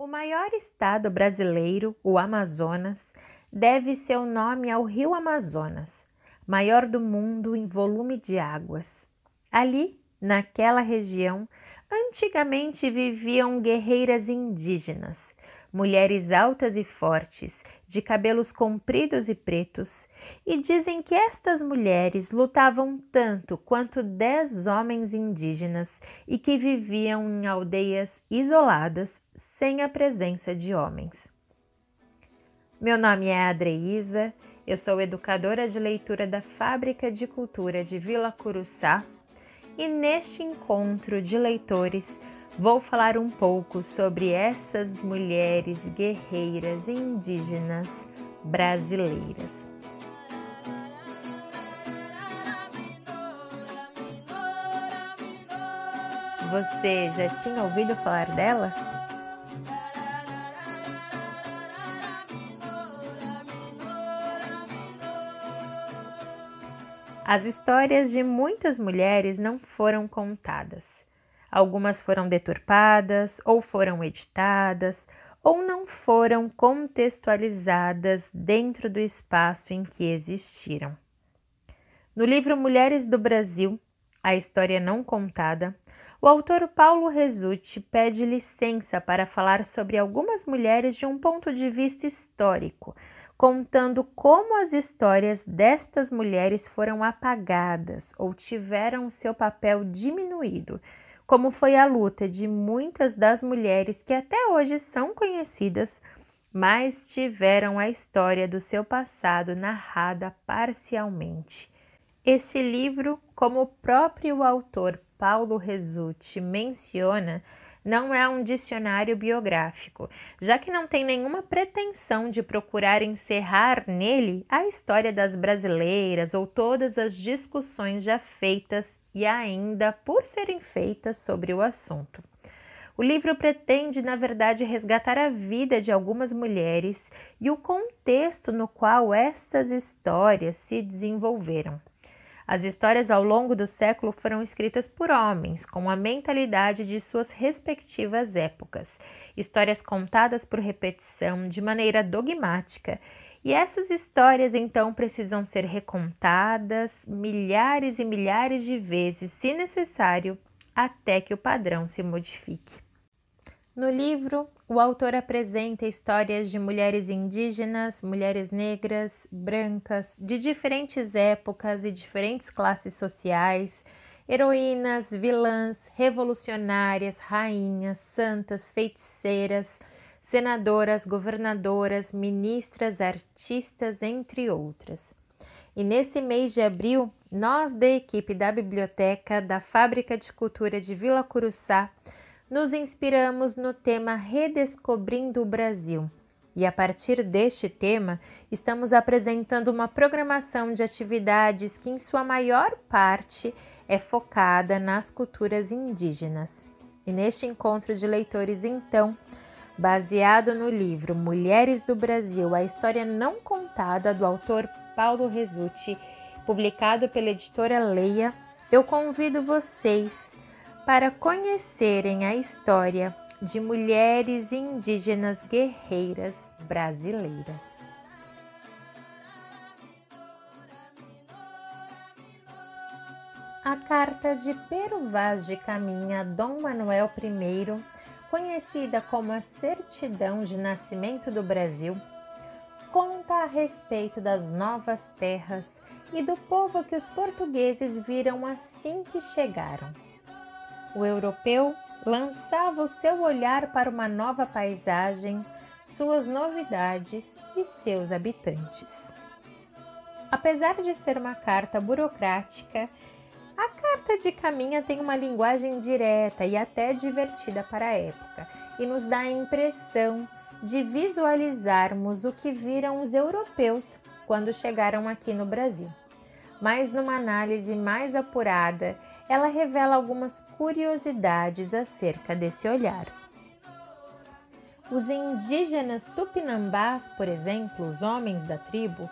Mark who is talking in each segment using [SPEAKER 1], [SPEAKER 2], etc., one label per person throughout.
[SPEAKER 1] O maior estado brasileiro, o Amazonas, deve seu nome ao rio Amazonas, maior do mundo em volume de águas. Ali, naquela região, antigamente viviam guerreiras indígenas, mulheres altas e fortes, de cabelos compridos e pretos, e dizem que estas mulheres lutavam tanto quanto dez homens indígenas e que viviam em aldeias isoladas, sem a presença de homens. Meu nome é Adreísa, eu sou educadora de leitura da Fábrica de Cultura de Vila Curuçá e neste encontro de leitores vou falar um pouco sobre essas mulheres guerreiras indígenas brasileiras. Você já tinha ouvido falar delas? As histórias de muitas mulheres não foram contadas. Algumas foram deturpadas, ou foram editadas, ou não foram contextualizadas dentro do espaço em que existiram. No livro Mulheres do Brasil, a história não contada, o autor Paulo Resutti pede licença para falar sobre algumas mulheres de um ponto de vista histórico, contando como as histórias destas mulheres foram apagadas ou tiveram seu papel diminuído como foi a luta de muitas das mulheres que até hoje são conhecidas, mas tiveram a história do seu passado narrada parcialmente. Este livro, como o próprio autor Paulo Resutti menciona, não é um dicionário biográfico, já que não tem nenhuma pretensão de procurar encerrar nele a história das brasileiras ou todas as discussões já feitas e ainda por serem feitas sobre o assunto. O livro pretende, na verdade, resgatar a vida de algumas mulheres e o contexto no qual essas histórias se desenvolveram. As histórias ao longo do século foram escritas por homens, com a mentalidade de suas respectivas épocas, histórias contadas por repetição de maneira dogmática. E essas histórias então precisam ser recontadas milhares e milhares de vezes, se necessário, até que o padrão se modifique. No livro, o autor apresenta histórias de mulheres indígenas, mulheres negras, brancas, de diferentes épocas e diferentes classes sociais, heroínas, vilãs, revolucionárias, rainhas, santas, feiticeiras, senadoras, governadoras, ministras, artistas, entre outras. E nesse mês de abril, nós da equipe da Biblioteca da Fábrica de Cultura de Vila Curuçá nos inspiramos no tema Redescobrindo o Brasil. E a partir deste tema, estamos apresentando uma programação de atividades que, em sua maior parte, é focada nas culturas indígenas. E neste encontro de leitores, então, baseado no livro Mulheres do Brasil, a história não contada do autor Paulo Resutti, publicado pela editora Leia, eu convido vocês para conhecerem a história de mulheres indígenas guerreiras brasileiras. A carta de Pero Vaz de Caminha a Dom Manuel I, conhecida como a Certidão de Nascimento do Brasil, conta a respeito das novas terras e do povo que os portugueses viram assim que chegaram o europeu lançava o seu olhar para uma nova paisagem, suas novidades e seus habitantes. Apesar de ser uma carta burocrática, de Caminha tem uma linguagem direta e até divertida para a época e nos dá a impressão de visualizarmos o que viram os europeus quando chegaram aqui no Brasil. Mas numa análise mais apurada ela revela algumas curiosidades acerca desse olhar. Os indígenas tupinambás, por exemplo, os homens da tribo,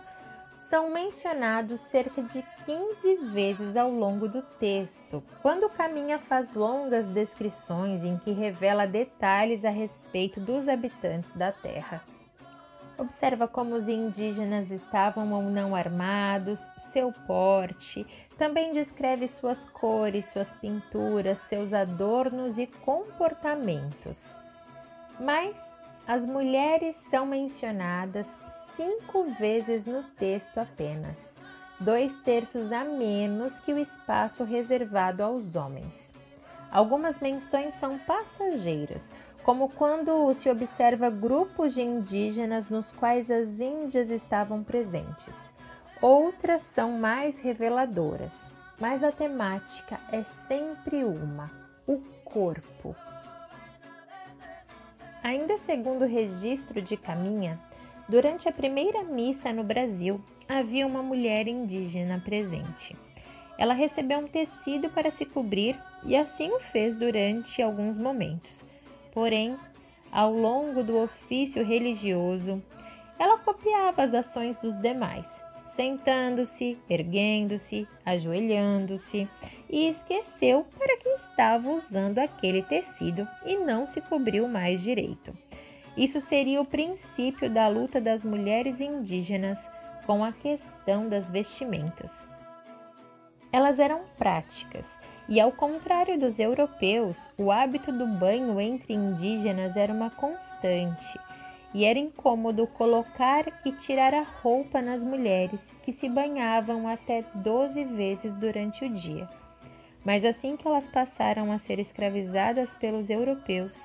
[SPEAKER 1] são mencionados cerca de 15 vezes ao longo do texto, quando Caminha faz longas descrições em que revela detalhes a respeito dos habitantes da terra. Observa como os indígenas estavam ou não armados, seu porte, também descreve suas cores, suas pinturas, seus adornos e comportamentos. Mas as mulheres são mencionadas cinco vezes no texto apenas, dois terços a menos que o espaço reservado aos homens. Algumas menções são passageiras, como quando se observa grupos de indígenas nos quais as índias estavam presentes. Outras são mais reveladoras, mas a temática é sempre uma: o corpo. Ainda segundo o registro de Caminha, Durante a primeira missa no Brasil, havia uma mulher indígena presente. Ela recebeu um tecido para se cobrir e assim o fez durante alguns momentos. Porém, ao longo do ofício religioso, ela copiava as ações dos demais, sentando-se, erguendo-se, ajoelhando-se e esqueceu para que estava usando aquele tecido e não se cobriu mais direito. Isso seria o princípio da luta das mulheres indígenas com a questão das vestimentas. Elas eram práticas e, ao contrário dos europeus, o hábito do banho entre indígenas era uma constante e era incômodo colocar e tirar a roupa nas mulheres que se banhavam até 12 vezes durante o dia. Mas assim que elas passaram a ser escravizadas pelos europeus,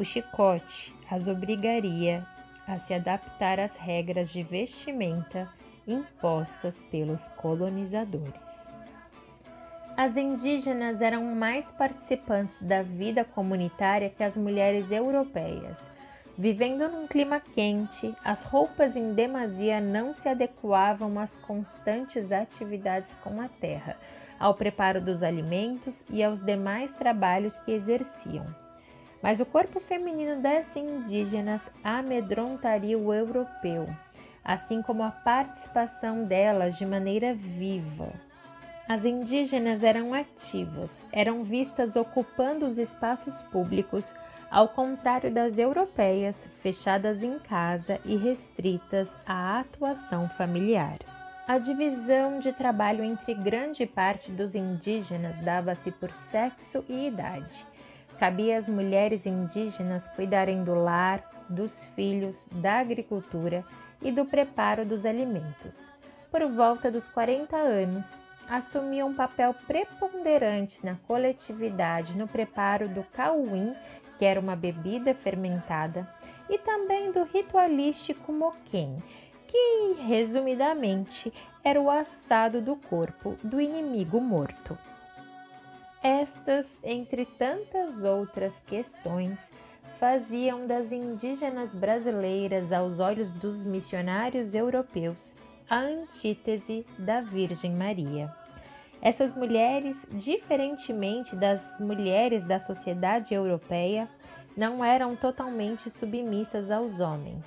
[SPEAKER 1] o chicote as obrigaria a se adaptar às regras de vestimenta impostas pelos colonizadores. As indígenas eram mais participantes da vida comunitária que as mulheres europeias. Vivendo num clima quente, as roupas em demasia não se adequavam às constantes atividades com a terra, ao preparo dos alimentos e aos demais trabalhos que exerciam mas o corpo feminino das indígenas amedrontaria o europeu, assim como a participação delas de maneira viva. As indígenas eram ativas, eram vistas ocupando os espaços públicos, ao contrário das europeias, fechadas em casa e restritas à atuação familiar. A divisão de trabalho entre grande parte dos indígenas dava-se por sexo e idade. Cabia às mulheres indígenas cuidarem do lar, dos filhos, da agricultura e do preparo dos alimentos. Por volta dos 40 anos, assumiam um papel preponderante na coletividade no preparo do cauim, que era uma bebida fermentada, e também do ritualístico moquém, que, resumidamente, era o assado do corpo do inimigo morto. Estas, entre tantas outras questões, faziam das indígenas brasileiras, aos olhos dos missionários europeus, a antítese da Virgem Maria. Essas mulheres, diferentemente das mulheres da sociedade europeia, não eram totalmente submissas aos homens.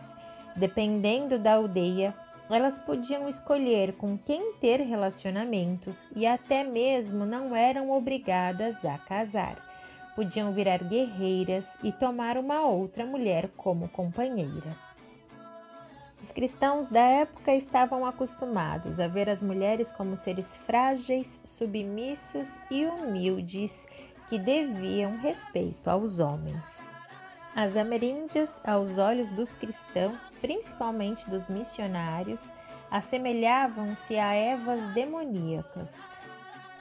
[SPEAKER 1] Dependendo da aldeia, elas podiam escolher com quem ter relacionamentos e até mesmo não eram obrigadas a casar. Podiam virar guerreiras e tomar uma outra mulher como companheira. Os cristãos da época estavam acostumados a ver as mulheres como seres frágeis, submissos e humildes que deviam respeito aos homens. As ameríndias, aos olhos dos cristãos, principalmente dos missionários, assemelhavam-se a Evas demoníacas.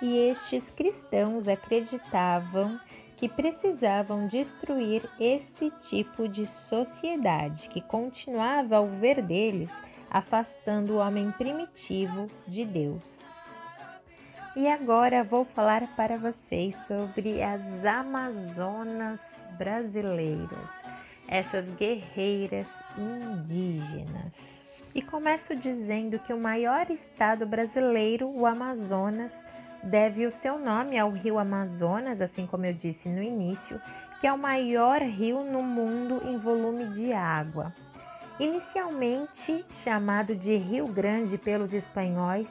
[SPEAKER 1] E estes cristãos acreditavam que precisavam destruir esse tipo de sociedade que continuava, ao ver deles, afastando o homem primitivo de Deus. E agora vou falar para vocês sobre as Amazonas brasileiras, essas guerreiras indígenas. E começo dizendo que o maior estado brasileiro, o Amazonas, deve o seu nome ao rio Amazonas, assim como eu disse no início, que é o maior rio no mundo em volume de água. Inicialmente chamado de Rio Grande pelos espanhóis,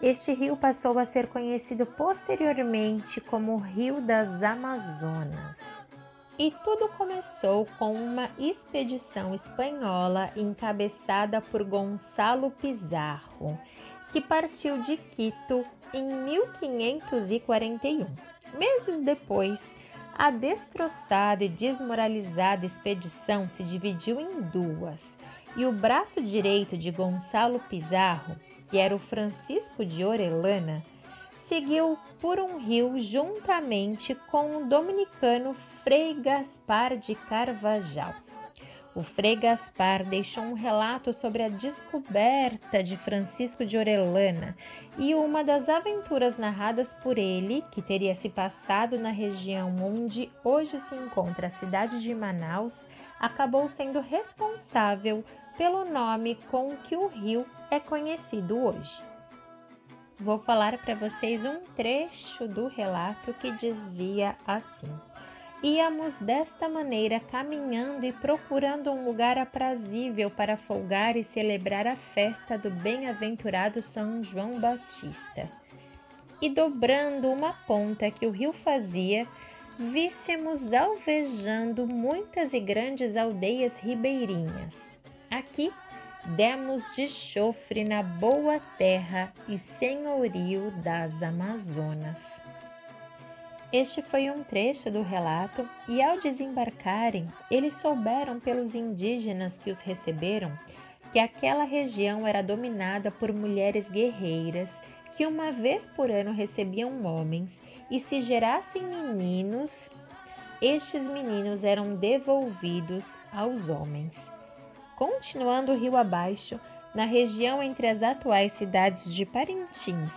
[SPEAKER 1] este rio passou a ser conhecido posteriormente como Rio das Amazonas. E tudo começou com uma expedição espanhola encabeçada por Gonçalo Pizarro, que partiu de Quito em 1541. Meses depois, a destroçada e desmoralizada expedição se dividiu em duas, e o braço direito de Gonçalo Pizarro, que era o Francisco de Orellana, seguiu por um rio juntamente com o dominicano Frei Gaspar de Carvajal. O Frei Gaspar deixou um relato sobre a descoberta de Francisco de Orellana e uma das aventuras narradas por ele, que teria se passado na região onde hoje se encontra a cidade de Manaus, acabou sendo responsável pelo nome com que o rio é conhecido hoje. Vou falar para vocês um trecho do relato que dizia assim. Íamos desta maneira caminhando e procurando um lugar aprazível para folgar e celebrar a festa do bem-aventurado São João Batista. E dobrando uma ponta que o rio fazia, víssemos alvejando muitas e grandes aldeias ribeirinhas. Aqui demos de chofre na boa terra e senhorio das Amazonas. Este foi um trecho do relato, e ao desembarcarem, eles souberam pelos indígenas que os receberam que aquela região era dominada por mulheres guerreiras que uma vez por ano recebiam homens e se gerassem meninos, estes meninos eram devolvidos aos homens. Continuando o rio abaixo, na região entre as atuais cidades de Parintins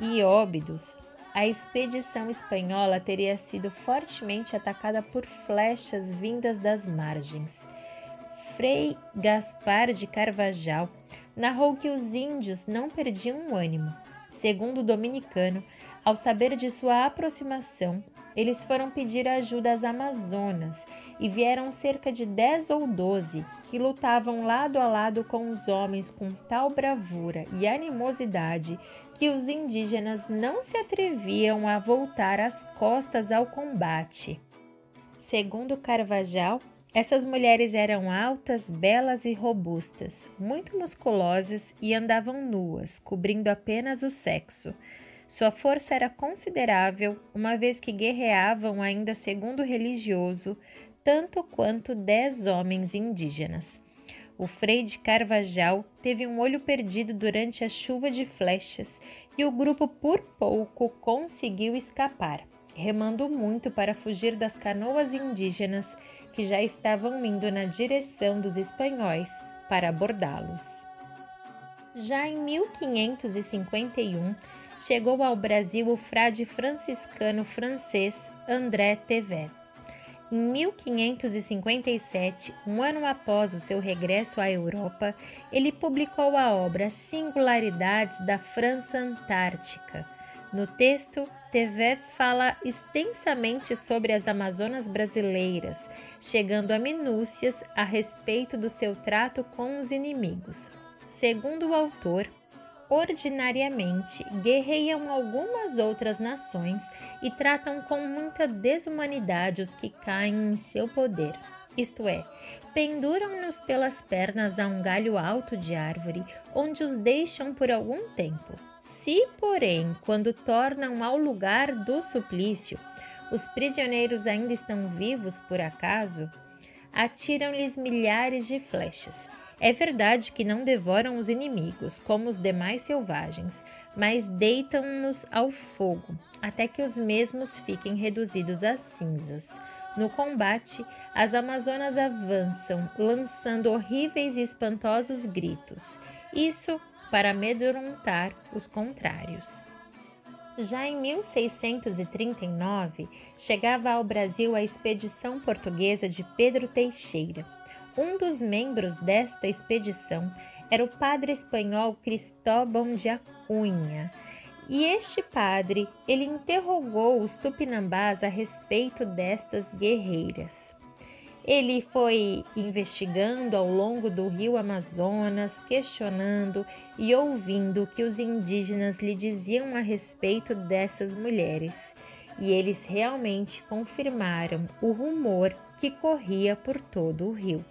[SPEAKER 1] e Óbidos, a expedição espanhola teria sido fortemente atacada por flechas vindas das margens. Frei Gaspar de Carvajal narrou que os índios não perdiam o ânimo. Segundo o dominicano, ao saber de sua aproximação, eles foram pedir ajuda às Amazonas e vieram cerca de dez ou doze que lutavam lado a lado com os homens com tal bravura e animosidade que os indígenas não se atreviam a voltar as costas ao combate. Segundo Carvajal, essas mulheres eram altas, belas e robustas, muito musculosas e andavam nuas, cobrindo apenas o sexo. Sua força era considerável, uma vez que guerreavam ainda segundo religioso, tanto quanto dez homens indígenas. O Frei de Carvajal teve um olho perdido durante a chuva de flechas e o grupo por pouco conseguiu escapar, remando muito para fugir das canoas indígenas que já estavam indo na direção dos espanhóis para abordá-los. Já em 1551, chegou ao Brasil o frade franciscano francês André Tevet em 1557, um ano após o seu regresso à Europa, ele publicou a obra Singularidades da França Antártica. No texto, Tevet fala extensamente sobre as Amazonas brasileiras, chegando a minúcias a respeito do seu trato com os inimigos. Segundo o autor, ordinariamente guerreiam algumas outras nações e tratam com muita desumanidade os que caem em seu poder. Isto é, penduram-nos pelas pernas a um galho alto de árvore, onde os deixam por algum tempo. Se, porém, quando tornam ao lugar do suplício, os prisioneiros ainda estão vivos por acaso, atiram-lhes milhares de flechas é verdade que não devoram os inimigos, como os demais selvagens, mas deitam-nos ao fogo, até que os mesmos fiquem reduzidos a cinzas. No combate, as Amazonas avançam, lançando horríveis e espantosos gritos. Isso para amedrontar os contrários. Já em 1639, chegava ao Brasil a expedição portuguesa de Pedro Teixeira um dos membros desta expedição era o padre espanhol Cristóbal de Acunha. E este padre, ele interrogou os tupinambás a respeito destas guerreiras. Ele foi investigando ao longo do rio Amazonas, questionando e ouvindo o que os indígenas lhe diziam a respeito dessas mulheres. E eles realmente confirmaram o rumor que corria por todo o rio.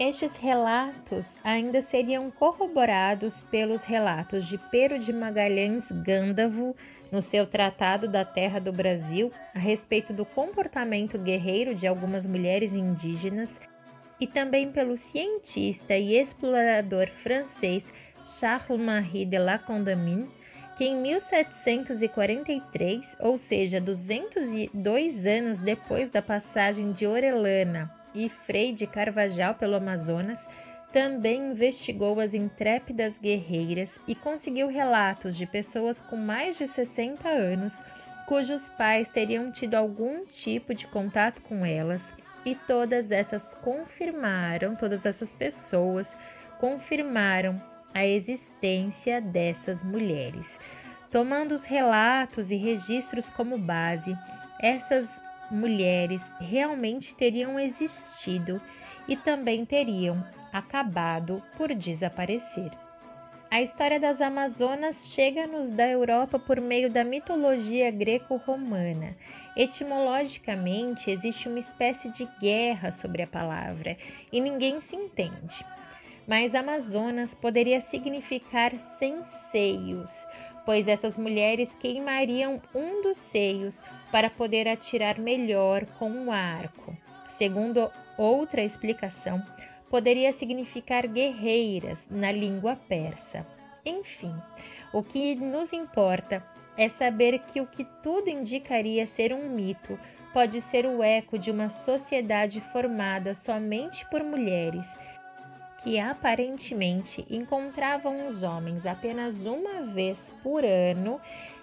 [SPEAKER 1] Estes relatos ainda seriam corroborados pelos relatos de Pero de Magalhães Gândavo no seu Tratado da Terra do Brasil a respeito do comportamento guerreiro de algumas mulheres indígenas e também pelo cientista e explorador francês Charles-Marie de la Condamine, que em 1743, ou seja, 202 anos depois da passagem de Orellana e Frei de Carvajal pelo Amazonas, também investigou as intrépidas guerreiras e conseguiu relatos de pessoas com mais de 60 anos cujos pais teriam tido algum tipo de contato com elas, e todas essas confirmaram, todas essas pessoas confirmaram a existência dessas mulheres. Tomando os relatos e registros como base, essas mulheres realmente teriam existido e também teriam acabado por desaparecer. A história das Amazonas chega-nos da Europa por meio da mitologia greco-romana. Etimologicamente, existe uma espécie de guerra sobre a palavra e ninguém se entende. Mas Amazonas poderia significar sem seios, pois essas mulheres queimariam um dos seios para poder atirar melhor com um arco. Segundo outra explicação, poderia significar guerreiras na língua persa. Enfim, o que nos importa é saber que o que tudo indicaria ser um mito pode ser o eco de uma sociedade formada somente por mulheres que aparentemente encontravam os homens apenas uma vez por ano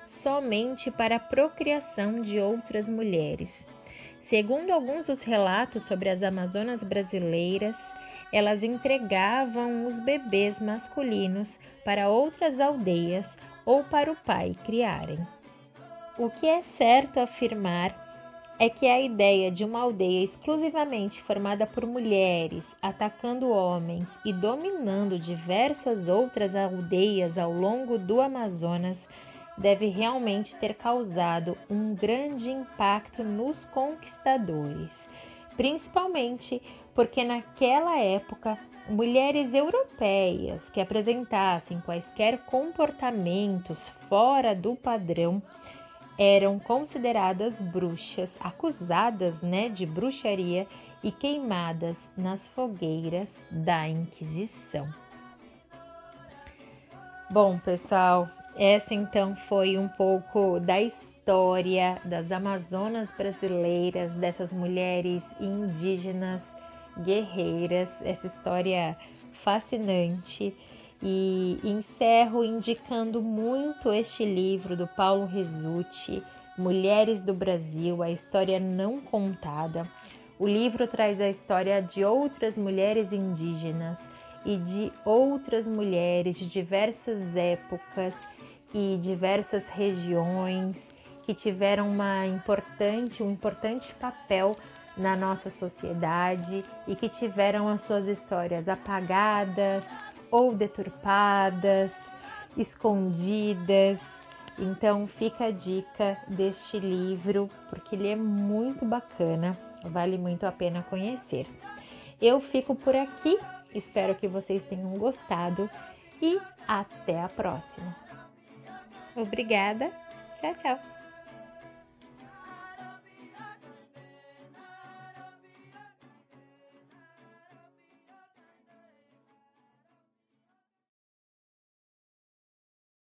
[SPEAKER 1] somente para a procriação de outras mulheres. Segundo alguns dos relatos sobre as Amazonas brasileiras, elas entregavam os bebês masculinos para outras aldeias ou para o pai criarem. O que é certo afirmar é que a ideia de uma aldeia exclusivamente formada por mulheres atacando homens e dominando diversas outras aldeias ao longo do Amazonas deve realmente ter causado um grande impacto nos conquistadores, principalmente porque naquela época mulheres europeias que apresentassem quaisquer comportamentos fora do padrão eram consideradas bruxas, acusadas né, de bruxaria e queimadas nas fogueiras da Inquisição. Bom, pessoal, essa então foi um pouco da história das Amazonas brasileiras, dessas mulheres indígenas guerreiras, essa história fascinante e encerro indicando muito este livro do Paulo Resutti, Mulheres do Brasil, a história não contada. O livro traz a história de outras mulheres indígenas e de outras mulheres de diversas épocas e diversas regiões que tiveram uma importante, um importante papel na nossa sociedade e que tiveram as suas histórias apagadas, ou deturpadas, escondidas. Então fica a dica deste livro, porque ele é muito bacana, vale muito a pena conhecer. Eu fico por aqui, espero que vocês tenham gostado e até a próxima. Obrigada, tchau, tchau.